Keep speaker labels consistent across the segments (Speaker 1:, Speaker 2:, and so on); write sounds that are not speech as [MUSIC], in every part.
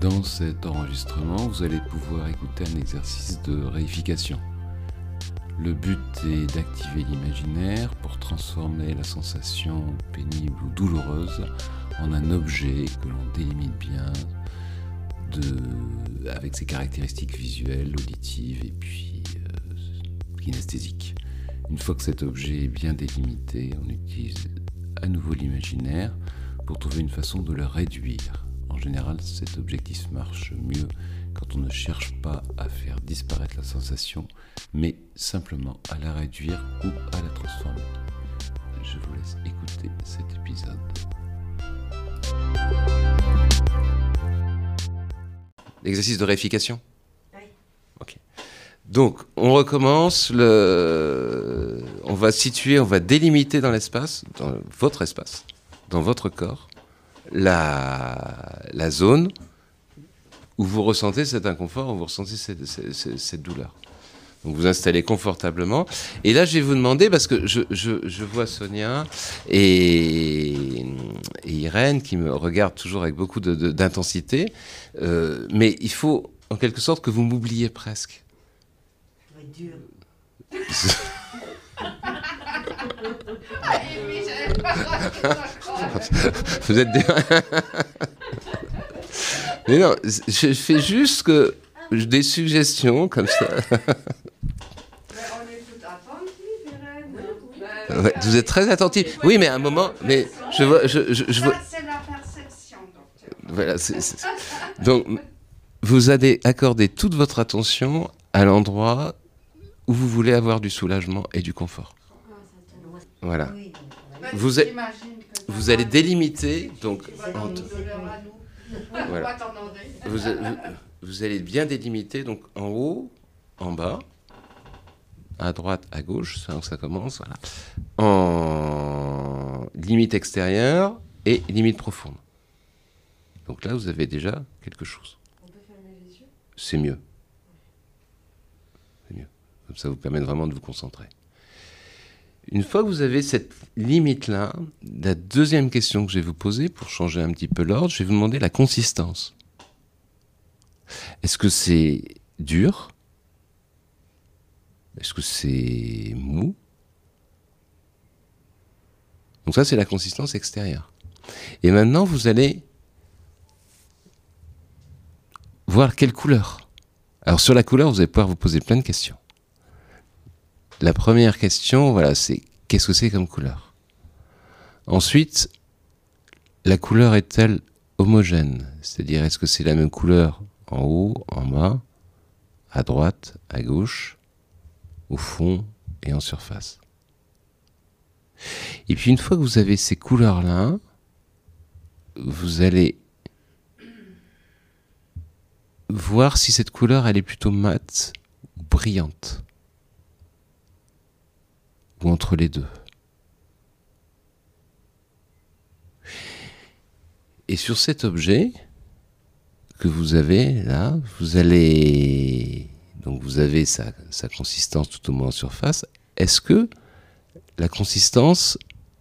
Speaker 1: Dans cet enregistrement, vous allez pouvoir écouter un exercice de réification. Le but est d'activer l'imaginaire pour transformer la sensation pénible ou douloureuse en un objet que l'on délimite bien avec ses caractéristiques visuelles, auditives et puis euh, kinesthésiques. Une fois que cet objet est bien délimité, on utilise à nouveau l'imaginaire pour trouver une façon de le réduire. En général, cet objectif marche mieux quand on ne cherche pas à faire disparaître la sensation, mais simplement à la réduire ou à la transformer. Je vous laisse écouter cet épisode. L'exercice de réification?
Speaker 2: Oui.
Speaker 1: Ok. Donc, on recommence. Le... On va situer, on va délimiter dans l'espace, dans votre espace, dans votre corps, la, la zone où vous ressentez cet inconfort, où vous ressentez cette, cette, cette douleur. Donc vous installez confortablement. Et là, je vais vous demander, parce que je, je, je vois Sonia et, et, Irène qui me regardent toujours avec beaucoup d'intensité, euh, mais il faut en quelque sorte que vous m'oubliez presque.
Speaker 2: Ça va être dur. [LAUGHS]
Speaker 1: vous êtes des... mais non, je fais juste que des suggestions comme ça. Ouais, vous êtes très attentif. Oui, mais à un moment, mais je vois, je, je, je vois.
Speaker 2: C'est la perception, docteur.
Speaker 1: Voilà, donc vous allez accorder toute votre attention à l'endroit où vous voulez avoir du soulagement et du confort. Voilà.
Speaker 2: Oui.
Speaker 1: Vous êtes- Vous allez délimiter, donc entre- [LAUGHS] Voilà. vous, vous- vous allez bien délimiter donc en haut, en bas, à droite, à gauche, c'est là où ça commence, voilà. En limite extérieure et limite profonde. Donc là, vous avez déjà quelque chose. C'est mieux. C'est mieux. Comme ça vous permet vraiment de vous concentrer. Une fois que vous avez cette limite-là, la deuxième question que je vais vous poser, pour changer un petit peu l'ordre, je vais vous demander la consistance. Est-ce que c'est dur? Est-ce que c'est mou? Donc ça, c'est la consistance extérieure. Et maintenant, vous allez voir quelle couleur. Alors sur la couleur, vous allez pouvoir vous poser plein de questions. La première question, voilà, c'est qu'est-ce que c'est comme couleur? Ensuite, la couleur est-elle homogène? C'est-à-dire, est-ce que c'est la même couleur en haut, en bas, à droite, à gauche, au fond et en surface? Et puis une fois que vous avez ces couleurs-là, vous allez voir si cette couleur est plutôt mate ou brillante ou entre les deux. Et sur cet objet que vous avez là, vous allez donc vous avez sa, sa consistance tout au moins en surface. Est-ce que la consistance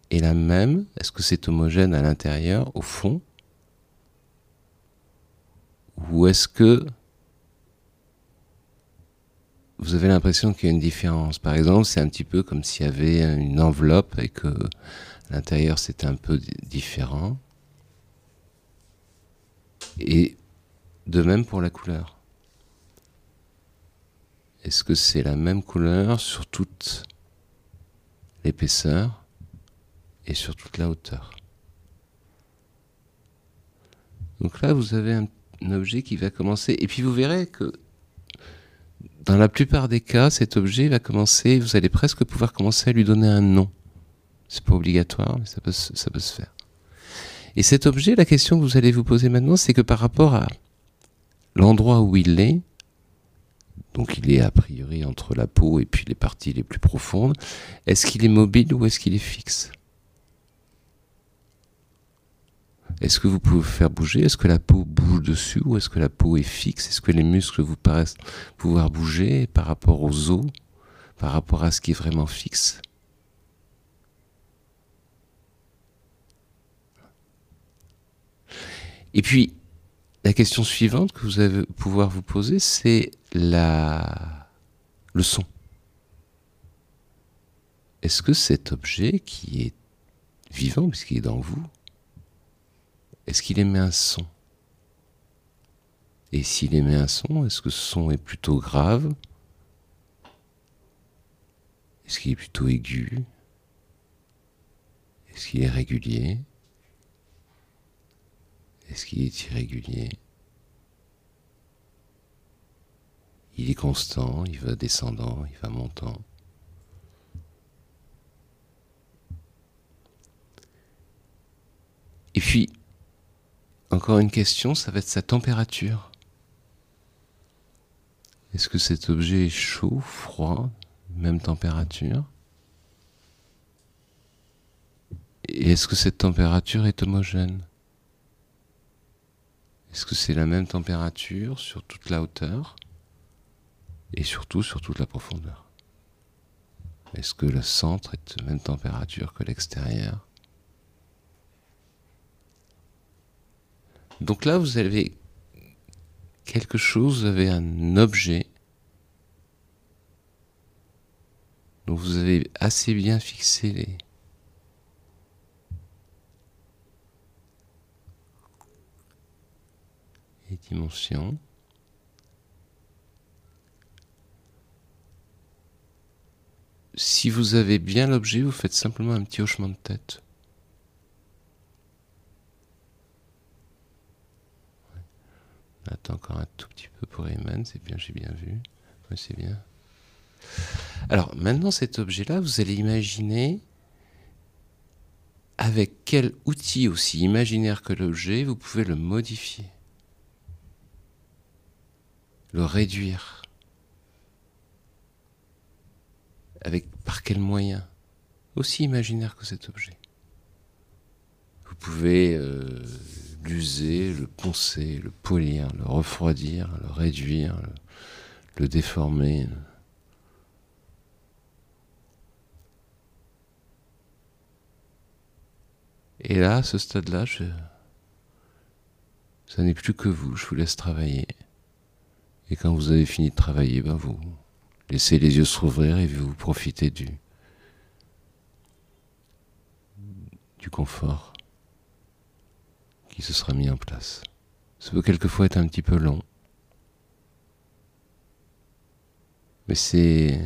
Speaker 1: est la même? Est-ce que c'est homogène à l'intérieur, au fond? Ou est-ce que vous avez l'impression qu'il y a une différence Par exemple, c'est un petit peu comme s'il y avait une enveloppe et que l'intérieur c'était un peu di- différent. Et de même pour la couleur. Est-ce que c'est la même couleur sur toute l'épaisseur et sur toute la hauteur? Donc là, vous avez un objet qui va commencer. Et puis vous verrez que dans la plupart des cas, cet objet va commencer, vous allez presque pouvoir commencer à lui donner un nom. C'est pas obligatoire, mais ça peut, ça peut se faire. Et cet objet, la question que vous allez vous poser maintenant, c'est que par rapport à l'endroit où il est, donc il est a priori entre la peau et puis les parties les plus profondes, est-ce qu'il est mobile ou est-ce qu'il est fixe? Est-ce que vous pouvez faire bouger? Est-ce que la peau bouge dessus ou est-ce que la peau est fixe? Est-ce que les muscles vous paraissent pouvoir bouger par rapport aux os, par rapport à ce qui est vraiment fixe? Et puis, la question suivante que vous allez pouvoir vous poser, c'est la... le son. Est-ce que cet objet qui est vivant, puisqu'il est dans vous, est-ce qu'il émet un son? Et s'il émet un son, est-ce que ce son est plutôt grave? Est-ce qu'il est plutôt aigu? Est-ce qu'il est régulier? Est-ce qu'il est irrégulier? Il est constant, il va descendant, il va montant. Et puis, encore une question, ça va être sa température. Est-ce que cet objet est chaud, froid, même température? Et est-ce que cette température est homogène? Est-ce que c'est la même température sur toute la hauteur et surtout sur toute la profondeur? Est-ce que le centre est de même température que l'extérieur? Donc là, vous avez quelque chose, vous avez un objet dont vous avez assez bien fixé les dimensions. Si vous avez bien l'objet, vous faites simplement un petit hochement de tête. Attends encore un tout petit peu pour Eman, c'est bien, j'ai bien vu. Oui, c'est bien. Alors maintenant cet objet-là, vous allez imaginer avec quel outil aussi imaginaire que l'objet, vous pouvez le modifier, le réduire. Avec par quel moyen? Aussi imaginaire que cet objet. Vous pouvez euh, l'user, le poncer, le polir, le refroidir, le réduire, le, déformer. Et là, à ce stade-là, je... ça n'est plus que vous, je vous laisse travailler. Et quand vous avez fini de travailler, ben vous laissez les yeux s'ouvrir et vous profitez du, du confort qui se sera mis en place. Ça peut quelquefois être un petit peu long, mais c'est